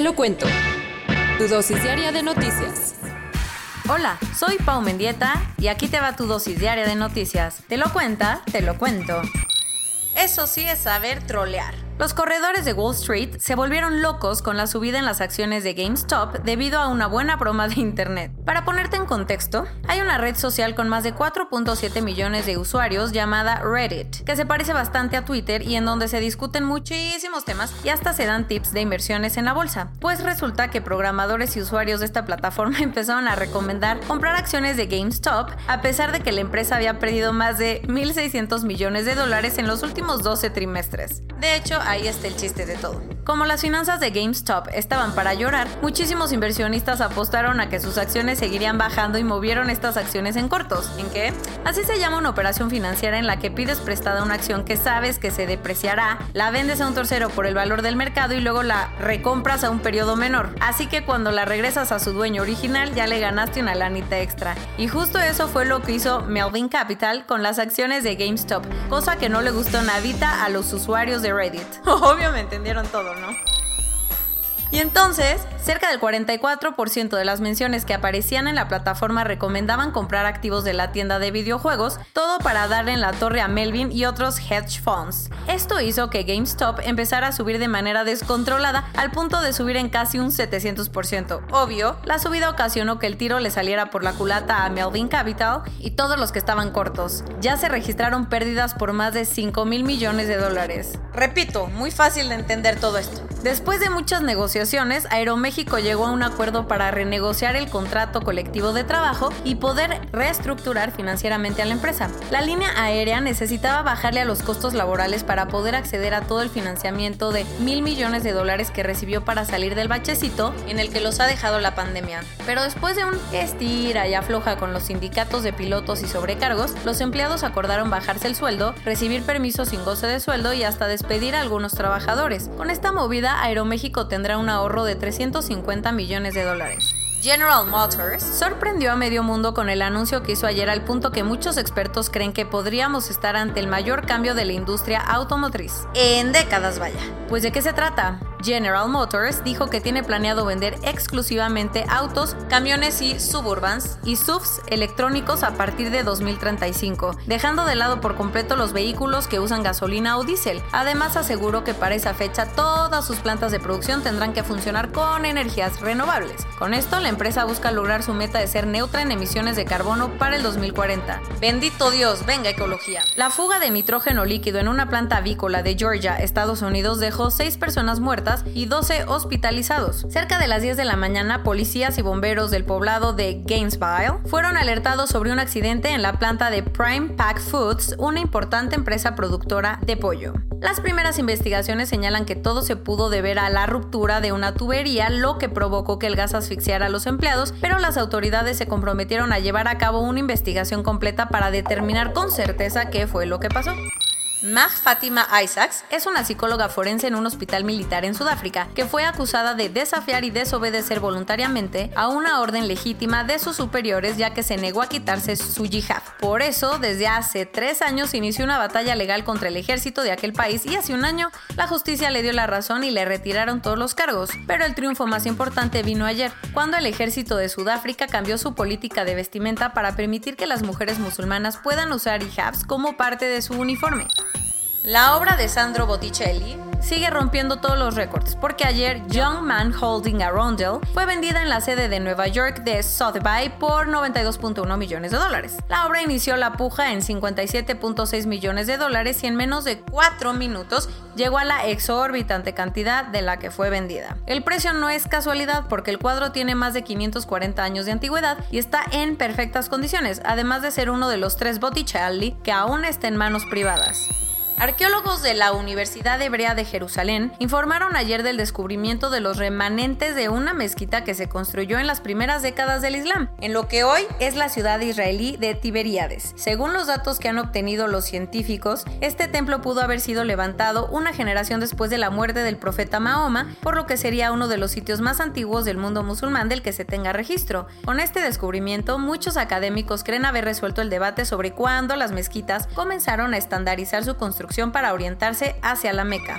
Te lo cuento. Tu dosis diaria de noticias. Hola, soy Pau Mendieta y aquí te va tu dosis diaria de noticias. Te lo cuenta, te lo cuento. Eso sí es saber trolear. Los corredores de Wall Street se volvieron locos con la subida en las acciones de GameStop debido a una buena broma de Internet. Para ponerte en contexto, hay una red social con más de 4.7 millones de usuarios llamada Reddit, que se parece bastante a Twitter y en donde se discuten muchísimos temas y hasta se dan tips de inversiones en la bolsa. Pues resulta que programadores y usuarios de esta plataforma empezaron a recomendar comprar acciones de GameStop a pesar de que la empresa había perdido más de 1.600 millones de dólares en los últimos 12 trimestres. De hecho, ahí está el chiste de todo. Como las finanzas de GameStop estaban para llorar, muchísimos inversionistas apostaron a que sus acciones seguirían bajando y movieron estas acciones en cortos. ¿En qué? Así se llama una operación financiera en la que pides prestada una acción que sabes que se depreciará, la vendes a un tercero por el valor del mercado y luego la recompras a un periodo menor. Así que cuando la regresas a su dueño original ya le ganaste una lanita extra. Y justo eso fue lo que hizo Melvin Capital con las acciones de GameStop, cosa que no le gustó nadita a los usuarios de Reddit. Obvio me entendieron todo, ¿no? Y entonces, cerca del 44% de las menciones que aparecían en la plataforma recomendaban comprar activos de la tienda de videojuegos, todo para darle en la torre a Melvin y otros hedge funds. Esto hizo que GameStop empezara a subir de manera descontrolada al punto de subir en casi un 700%. Obvio, la subida ocasionó que el tiro le saliera por la culata a Melvin Capital y todos los que estaban cortos. Ya se registraron pérdidas por más de 5 mil millones de dólares. Repito, muy fácil de entender todo esto. Después de muchas negociaciones, Aeroméxico llegó a un acuerdo para renegociar el contrato colectivo de trabajo y poder reestructurar financieramente a la empresa. La línea aérea necesitaba bajarle a los costos laborales para poder acceder a todo el financiamiento de mil millones de dólares que recibió para salir del bachecito en el que los ha dejado la pandemia. Pero después de un estira y afloja con los sindicatos de pilotos y sobrecargos, los empleados acordaron bajarse el sueldo, recibir permisos sin goce de sueldo y hasta despedir a algunos trabajadores. Con esta movida, Aeroméxico tendrá un ahorro de 350 millones de dólares. General Motors sorprendió a medio mundo con el anuncio que hizo ayer al punto que muchos expertos creen que podríamos estar ante el mayor cambio de la industria automotriz. En décadas, vaya. Pues de qué se trata? General Motors dijo que tiene planeado vender exclusivamente autos, camiones y suburbans y SUVs electrónicos a partir de 2035, dejando de lado por completo los vehículos que usan gasolina o diésel. Además aseguró que para esa fecha todas sus plantas de producción tendrán que funcionar con energías renovables. Con esto la empresa busca lograr su meta de ser neutra en emisiones de carbono para el 2040. Bendito Dios, venga ecología. La fuga de nitrógeno líquido en una planta avícola de Georgia, Estados Unidos, dejó 6 personas muertas y 12 hospitalizados. Cerca de las 10 de la mañana, policías y bomberos del poblado de Gainesville fueron alertados sobre un accidente en la planta de Prime Pack Foods, una importante empresa productora de pollo. Las primeras investigaciones señalan que todo se pudo deber a la ruptura de una tubería, lo que provocó que el gas asfixiara a los empleados, pero las autoridades se comprometieron a llevar a cabo una investigación completa para determinar con certeza qué fue lo que pasó. Mag Fatima Isaacs es una psicóloga forense en un hospital militar en Sudáfrica que fue acusada de desafiar y desobedecer voluntariamente a una orden legítima de sus superiores ya que se negó a quitarse su yihad. Por eso, desde hace tres años inició una batalla legal contra el ejército de aquel país y hace un año la justicia le dio la razón y le retiraron todos los cargos. Pero el triunfo más importante vino ayer, cuando el ejército de Sudáfrica cambió su política de vestimenta para permitir que las mujeres musulmanas puedan usar hijabs como parte de su uniforme. La obra de Sandro Botticelli sigue rompiendo todos los récords, porque ayer Young Man Holding a Rondell fue vendida en la sede de Nueva York de Sotheby's por 92.1 millones de dólares. La obra inició la puja en 57.6 millones de dólares y en menos de 4 minutos llegó a la exorbitante cantidad de la que fue vendida. El precio no es casualidad porque el cuadro tiene más de 540 años de antigüedad y está en perfectas condiciones, además de ser uno de los tres Botticelli que aún está en manos privadas. Arqueólogos de la Universidad Hebrea de Jerusalén informaron ayer del descubrimiento de los remanentes de una mezquita que se construyó en las primeras décadas del Islam, en lo que hoy es la ciudad israelí de Tiberíades. Según los datos que han obtenido los científicos, este templo pudo haber sido levantado una generación después de la muerte del profeta Mahoma, por lo que sería uno de los sitios más antiguos del mundo musulmán del que se tenga registro. Con este descubrimiento, muchos académicos creen haber resuelto el debate sobre cuándo las mezquitas comenzaron a estandarizar su construcción para orientarse hacia la Meca.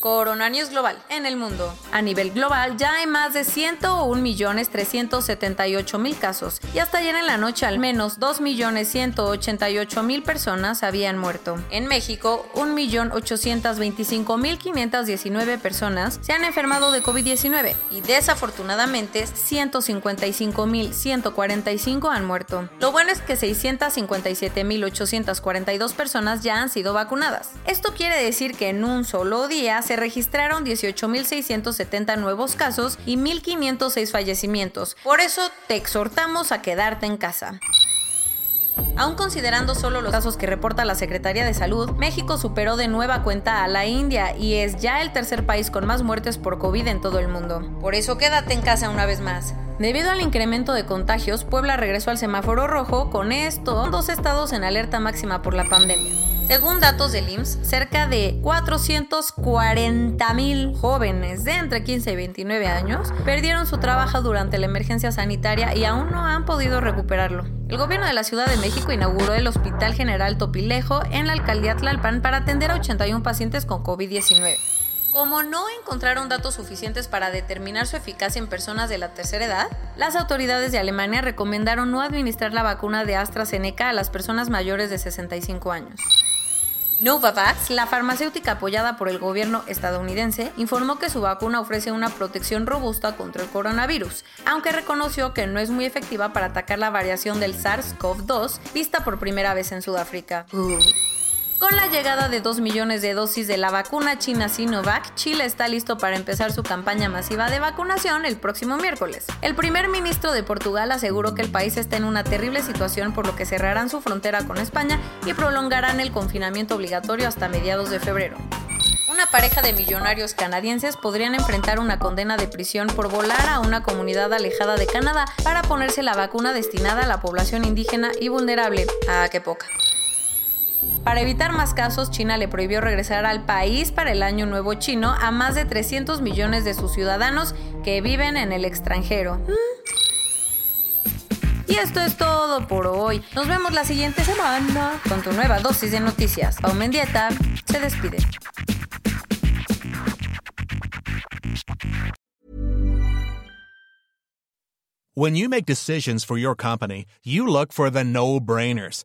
Coronavirus global en el mundo. A nivel global ya hay más de 101.378.000 casos y hasta ayer en la noche al menos 2.188.000 personas habían muerto. En México, 1.825.519 personas se han enfermado de COVID-19 y desafortunadamente 155.145 han muerto. Lo bueno es que 657.842 personas ya han sido vacunadas. Esto quiere decir que en un solo día se registraron 18.670 nuevos casos y 1.506 fallecimientos. Por eso te exhortamos a quedarte en casa. Aún considerando solo los casos que reporta la Secretaría de Salud, México superó de nueva cuenta a la India y es ya el tercer país con más muertes por COVID en todo el mundo. Por eso quédate en casa una vez más. Debido al incremento de contagios, Puebla regresó al semáforo rojo, con esto dos estados en alerta máxima por la pandemia. Según datos del IMSS, cerca de 440 mil jóvenes de entre 15 y 29 años perdieron su trabajo durante la emergencia sanitaria y aún no han podido recuperarlo. El gobierno de la Ciudad de México inauguró el Hospital General Topilejo en la alcaldía Tlalpan para atender a 81 pacientes con COVID-19. Como no encontraron datos suficientes para determinar su eficacia en personas de la tercera edad, las autoridades de Alemania recomendaron no administrar la vacuna de AstraZeneca a las personas mayores de 65 años. Novavax, la farmacéutica apoyada por el gobierno estadounidense, informó que su vacuna ofrece una protección robusta contra el coronavirus, aunque reconoció que no es muy efectiva para atacar la variación del SARS-CoV-2 vista por primera vez en Sudáfrica. Con la llegada de 2 millones de dosis de la vacuna china Sinovac, Chile está listo para empezar su campaña masiva de vacunación el próximo miércoles. El primer ministro de Portugal aseguró que el país está en una terrible situación por lo que cerrarán su frontera con España y prolongarán el confinamiento obligatorio hasta mediados de febrero. Una pareja de millonarios canadienses podrían enfrentar una condena de prisión por volar a una comunidad alejada de Canadá para ponerse la vacuna destinada a la población indígena y vulnerable. Ah, qué poca. Para evitar más casos, China le prohibió regresar al país para el Año Nuevo chino a más de 300 millones de sus ciudadanos que viven en el extranjero. Y esto es todo por hoy. Nos vemos la siguiente semana con tu nueva dosis de noticias. Pau Mendieta se despide. When you make decisions for your company, you no-brainers.